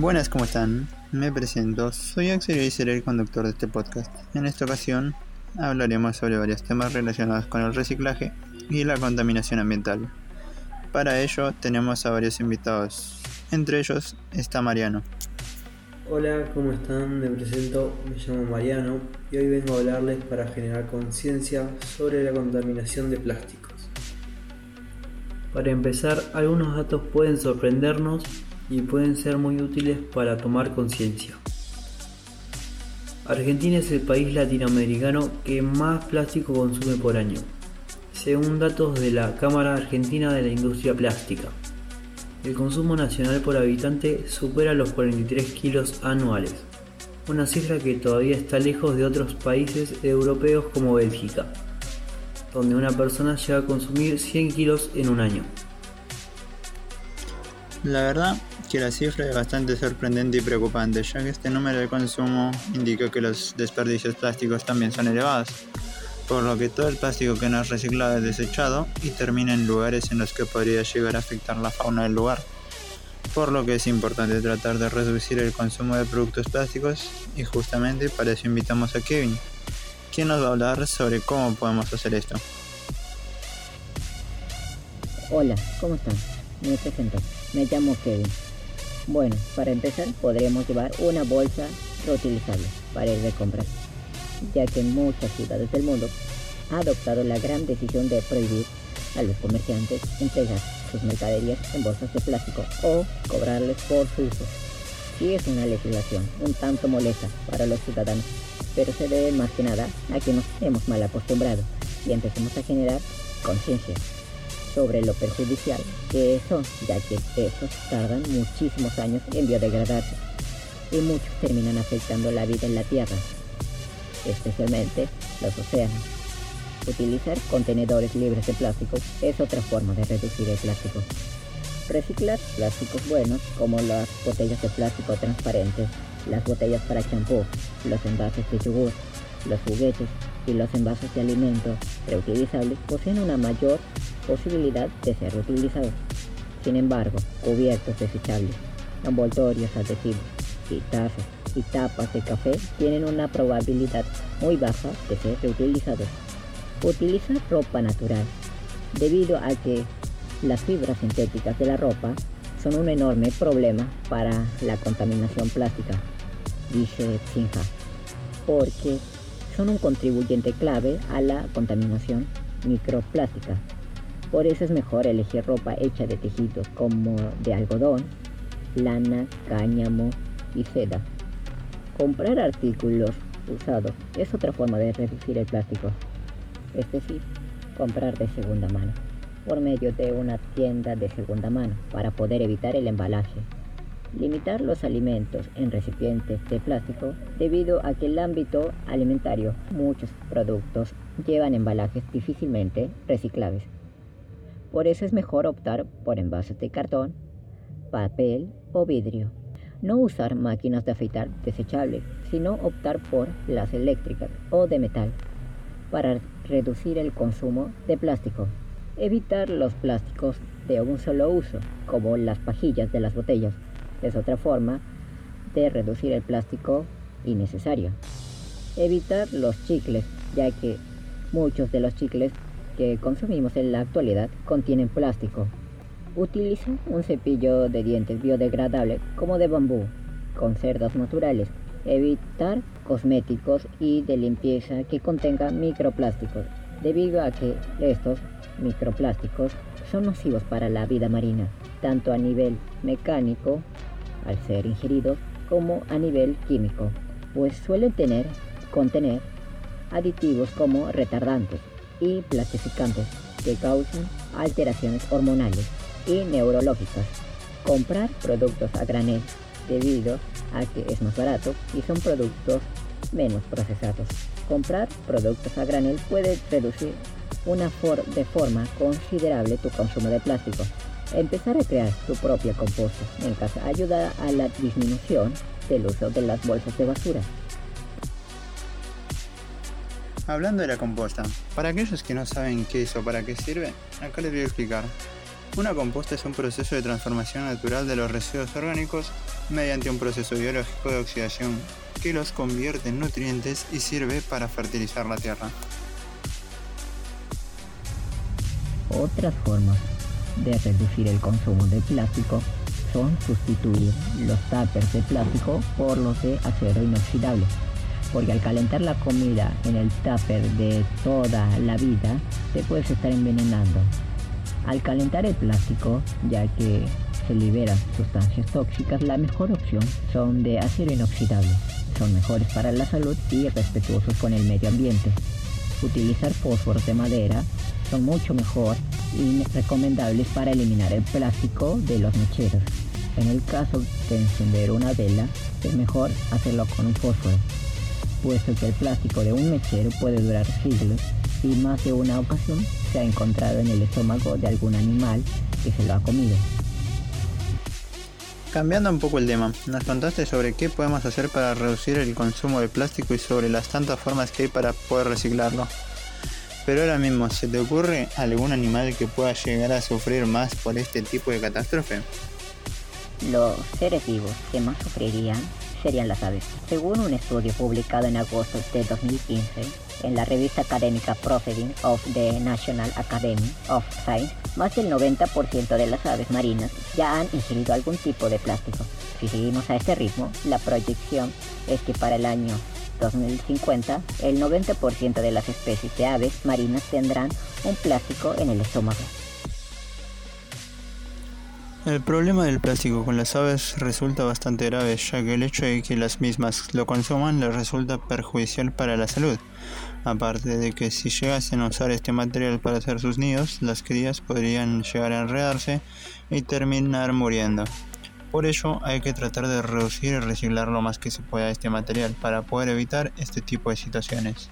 Buenas, ¿cómo están? Me presento, soy Axel y seré el conductor de este podcast. En esta ocasión hablaremos sobre varios temas relacionados con el reciclaje y la contaminación ambiental. Para ello tenemos a varios invitados, entre ellos está Mariano. Hola, ¿cómo están? Me presento, me llamo Mariano y hoy vengo a hablarles para generar conciencia sobre la contaminación de plásticos. Para empezar, algunos datos pueden sorprendernos y pueden ser muy útiles para tomar conciencia. Argentina es el país latinoamericano que más plástico consume por año, según datos de la Cámara Argentina de la Industria Plástica. El consumo nacional por habitante supera los 43 kilos anuales, una cifra que todavía está lejos de otros países europeos como Bélgica, donde una persona llega a consumir 100 kilos en un año. La verdad que la cifra es bastante sorprendente y preocupante, ya que este número de consumo indica que los desperdicios plásticos también son elevados, por lo que todo el plástico que no es reciclado es desechado y termina en lugares en los que podría llegar a afectar la fauna del lugar. Por lo que es importante tratar de reducir el consumo de productos plásticos y justamente para eso invitamos a Kevin, quien nos va a hablar sobre cómo podemos hacer esto. Hola, ¿cómo están? Me presento. Me llamo Kevin. Bueno, para empezar podremos llevar una bolsa reutilizable para ir de compras, ya que muchas ciudades del mundo ha adoptado la gran decisión de prohibir a los comerciantes entregar sus mercaderías en bolsas de plástico o cobrarles por su uso. Sí es una legislación un tanto molesta para los ciudadanos, pero se debe más que nada a que nos hemos mal acostumbrado y empecemos a generar conciencia sobre lo perjudicial que son, ya que estos tardan muchísimos años en biodegradarse y muchos terminan afectando la vida en la Tierra, especialmente los océanos. Utilizar contenedores libres de plástico es otra forma de reducir el plástico. Reciclar plásticos buenos como las botellas de plástico transparentes, las botellas para champú, los envases de yogur, los juguetes y los envases de alimentos reutilizables poseen una mayor posibilidad de ser reutilizados. Sin embargo, cubiertos desechables, envoltorios adhesivos y tazas y tapas de café tienen una probabilidad muy baja de ser reutilizados. Utiliza ropa natural, debido a que las fibras sintéticas de la ropa son un enorme problema para la contaminación plástica, dice Sinja, porque son un contribuyente clave a la contaminación microplástica. Por eso es mejor elegir ropa hecha de tejidos como de algodón, lana, cáñamo y seda. Comprar artículos usados es otra forma de reducir el plástico, es decir, comprar de segunda mano, por medio de una tienda de segunda mano para poder evitar el embalaje. Limitar los alimentos en recipientes de plástico debido a que el ámbito alimentario muchos productos llevan embalajes difícilmente reciclables. Por eso es mejor optar por envases de cartón, papel o vidrio. No usar máquinas de afeitar desechables, sino optar por las eléctricas o de metal para reducir el consumo de plástico. Evitar los plásticos de un solo uso, como las pajillas de las botellas es otra forma de reducir el plástico innecesario. Evitar los chicles, ya que muchos de los chicles que consumimos en la actualidad contienen plástico. Utiliza un cepillo de dientes biodegradable como de bambú, con cerdas naturales. Evitar cosméticos y de limpieza que contengan microplásticos, debido a que estos microplásticos son nocivos para la vida marina, tanto a nivel mecánico al ser ingeridos como a nivel químico, pues suelen tener, contener aditivos como retardantes y plastificantes que causan alteraciones hormonales y neurológicas. Comprar productos a granel debido a que es más barato y son productos menos procesados. Comprar productos a granel puede reducir una de forma considerable tu consumo de plástico, Empezar a crear tu propia composta en casa ayuda a la disminución del uso de las bolsas de basura. Hablando de la composta, para aquellos que no saben qué es o para qué sirve, acá les voy a explicar. Una composta es un proceso de transformación natural de los residuos orgánicos mediante un proceso biológico de oxidación que los convierte en nutrientes y sirve para fertilizar la tierra. Otras formas de reducir el consumo de plástico son sustituir los tuppers de plástico por los de acero inoxidable. Porque al calentar la comida en el tupper de toda la vida, te puedes estar envenenando. Al calentar el plástico, ya que se liberan sustancias tóxicas, la mejor opción son de acero inoxidable. Son mejores para la salud y respetuosos con el medio ambiente. Utilizar fósforos de madera son mucho mejor y recomendables para eliminar el plástico de los mecheros. En el caso de encender una vela, es mejor hacerlo con un fósforo, puesto que el plástico de un mechero puede durar siglos y más de una ocasión se ha encontrado en el estómago de algún animal que se lo ha comido. Cambiando un poco el tema, nos contaste sobre qué podemos hacer para reducir el consumo de plástico y sobre las tantas formas que hay para poder reciclarlo. Pero ahora mismo, ¿se te ocurre algún animal que pueda llegar a sufrir más por este tipo de catástrofe? Los seres vivos que más sufrirían serían las aves. Según un estudio publicado en agosto de 2015 en la revista académica Proceedings of the National Academy of Science, más del 90% de las aves marinas ya han ingerido algún tipo de plástico. Si seguimos a este ritmo, la proyección es que para el año 2050, el 90% de las especies de aves marinas tendrán un plástico en el estómago. El problema del plástico con las aves resulta bastante grave, ya que el hecho de que las mismas lo consuman les resulta perjudicial para la salud. Aparte de que si llegasen a usar este material para hacer sus nidos, las crías podrían llegar a enredarse y terminar muriendo. Por ello hay que tratar de reducir y reciclar lo más que se pueda este material para poder evitar este tipo de situaciones.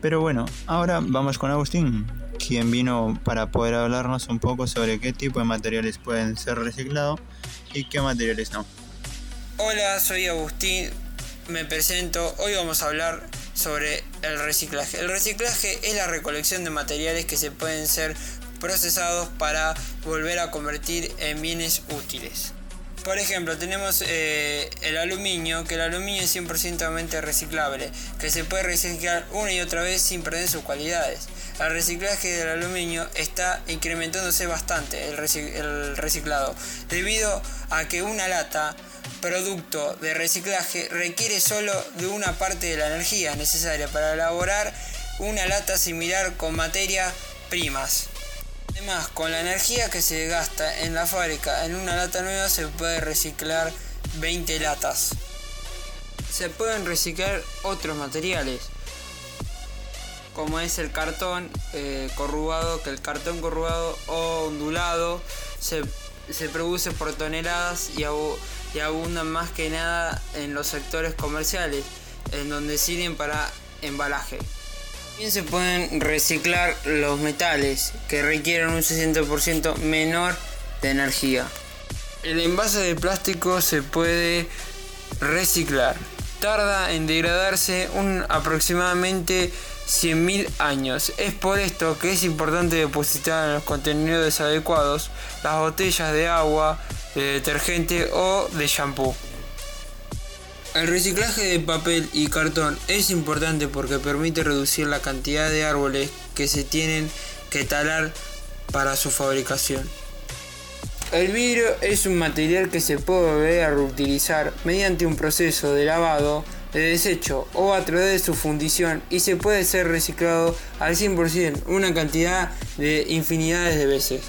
Pero bueno, ahora vamos con Agustín, quien vino para poder hablarnos un poco sobre qué tipo de materiales pueden ser reciclados y qué materiales no. Hola, soy Agustín, me presento. Hoy vamos a hablar sobre el reciclaje. El reciclaje es la recolección de materiales que se pueden ser procesados para volver a convertir en bienes útiles. Por ejemplo, tenemos eh, el aluminio, que el aluminio es 100% reciclable, que se puede reciclar una y otra vez sin perder sus cualidades. El reciclaje del aluminio está incrementándose bastante, el, reciclado, debido a que una lata, producto de reciclaje, requiere solo de una parte de la energía necesaria para elaborar una lata similar con materias primas. Además, con la energía que se gasta en la fábrica en una lata nueva se puede reciclar 20 latas. Se pueden reciclar otros materiales, como es el cartón eh, corrugado, que el cartón corrugado o ondulado se, produce por toneladas y, y abundan más que nada en los sectores comerciales, en donde sirven para embalaje. También se pueden reciclar los metales que requieren un 60% menor de energía. El envase de plástico se puede reciclar. Tarda en degradarse un aproximadamente 100.000 años. Es por esto que es importante depositar en los contenedores adecuados las botellas de agua, de detergente o de shampoo. El reciclaje de papel y cartón es importante porque permite reducir la cantidad de árboles que se tienen que talar para su fabricación. El vidrio es un material que se puede volver a reutilizar mediante un proceso de lavado, de desecho o a través de su fundición y se puede ser reciclado al 100% una cantidad de infinidades de veces.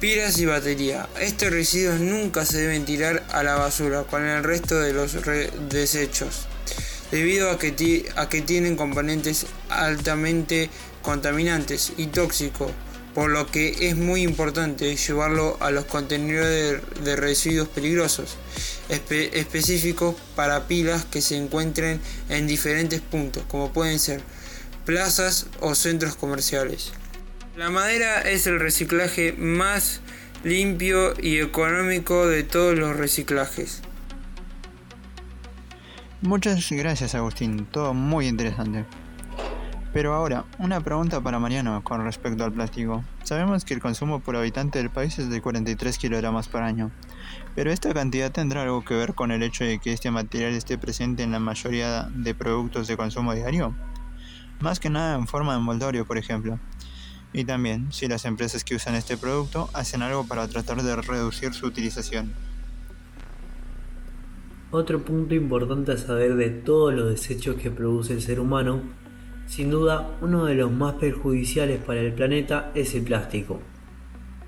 Pilas y batería. Estos residuos nunca se deben tirar a la basura con el resto de los desechos, debido a que, tienen componentes altamente contaminantes y tóxicos, por lo que es muy importante llevarlo a los contenedores de, residuos peligrosos, específicos para pilas que se encuentren en diferentes puntos, como pueden ser plazas o centros comerciales. La madera es el reciclaje más limpio y económico de todos los reciclajes. Muchas gracias Agustín, todo muy interesante. Pero ahora, una pregunta para Mariano con respecto al plástico. Sabemos que el consumo por habitante del país es de 43 kilogramos por año. Pero esta cantidad tendrá algo que ver con el hecho de que este material esté presente en la mayoría de productos de consumo diario. Más que nada en forma de envoltorio, por ejemplo. Y también si las empresas que usan este producto hacen algo para tratar de reducir su utilización. Otro punto importante a saber de todos los desechos que produce el ser humano, sin duda uno de los más perjudiciales para el planeta es el plástico.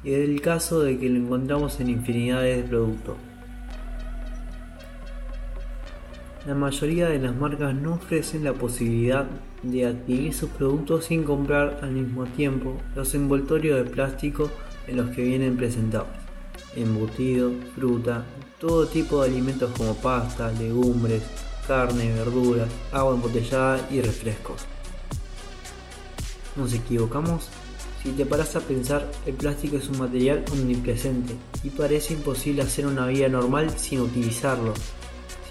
Y es el caso de que lo encontramos en infinidades de productos. La mayoría de las marcas no ofrecen la posibilidad de adquirir sus productos sin comprar al mismo tiempo los envoltorios de plástico en los que vienen presentados. Embutido, fruta, todo tipo de alimentos como pasta, legumbres, carne, verduras, agua embotellada y refrescos. ¿Nos equivocamos? Si te paras a pensar, el plástico es un material omnipresente y parece imposible hacer una vida normal sin utilizarlo.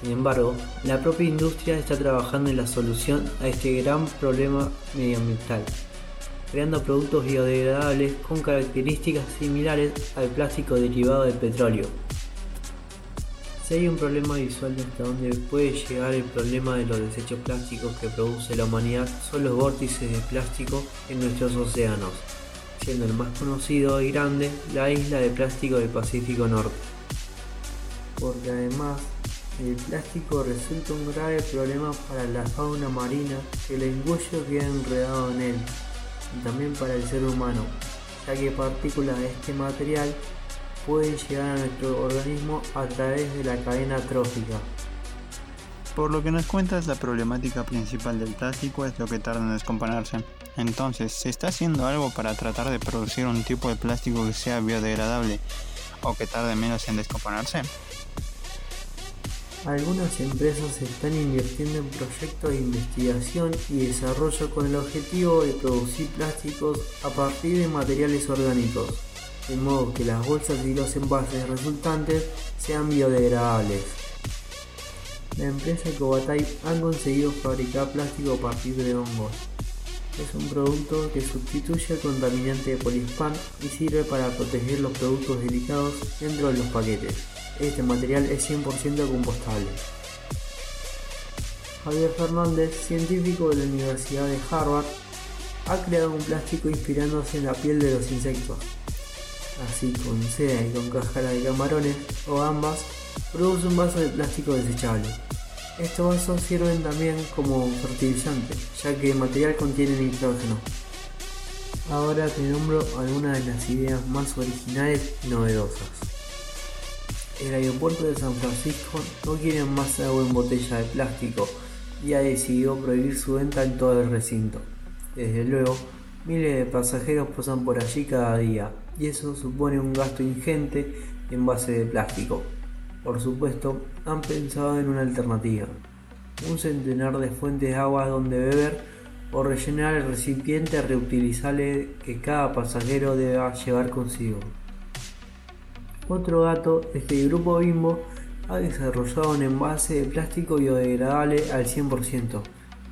Sin embargo, la propia industria está trabajando en la solución a este gran problema medioambiental, creando productos biodegradables con características similares al plástico derivado del petróleo. Si hay un problema visual de hasta dónde puede llegar el problema de los desechos plásticos que produce la humanidad son los vórtices de plástico en nuestros océanos, siendo el más conocido y grande la isla de plástico del Pacífico Norte. Porque además el plástico resulta un grave problema para la fauna marina que el engullo queda enredado en él y también para el ser humano, ya que partículas de este material pueden llegar a nuestro organismo a través de la cadena trófica. Por lo que nos cuentas, la problemática principal del plástico es lo que tarda en descomponerse. Entonces, ¿se está haciendo algo para tratar de producir un tipo de plástico que sea biodegradable o que tarde menos en descomponerse? Algunas empresas están invirtiendo en proyectos de investigación y desarrollo con el objetivo de producir plásticos a partir de materiales orgánicos de modo que las bolsas y los envases resultantes sean biodegradables. La empresa Ecobatype ha conseguido fabricar plástico a partir de hongos. Es un producto que sustituye el contaminante de y sirve para proteger los productos delicados dentro de los paquetes. Este material es 100% compostable. Javier Fernández, científico de la Universidad de Harvard, ha creado un plástico inspirándose en la piel de los insectos así con seda y con cáscara de camarones o ambas, produce un vaso de plástico desechable. Estos vasos sirven también como fertilizante, ya que el material contiene nitrógeno. Ahora te nombro algunas de las ideas más originales y novedosas. El aeropuerto de San Francisco no quiere más agua en botella de plástico y ha decidido prohibir su venta en todo el recinto. Desde luego, miles de pasajeros pasan por allí cada día y eso supone un gasto ingente en base de plástico. Por supuesto, han pensado en una alternativa, un centenar de fuentes de agua donde beber o rellenar el recipiente reutilizable que cada pasajero deba llevar consigo. Otro dato es que el grupo Bimbo ha desarrollado un envase de plástico biodegradable al 100%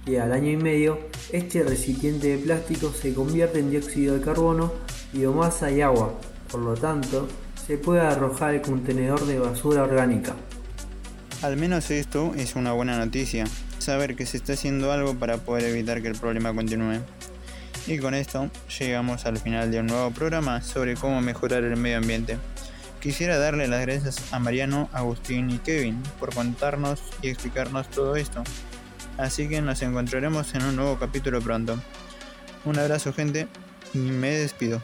y al año y medio este recipiente de plástico se convierte en dióxido de carbono biomasa y agua, por lo tanto, se puede arrojar el contenedor de basura orgánica. Al menos esto es una buena noticia, saber que se está haciendo algo para poder evitar que el problema continúe. Y con esto llegamos al final de un nuevo programa sobre cómo mejorar el medio ambiente. Quisiera darle las gracias a Mariano, Agustín y Kevin por contarnos y explicarnos todo esto. Así que nos encontraremos en un nuevo capítulo pronto. Un abrazo gente y me despido.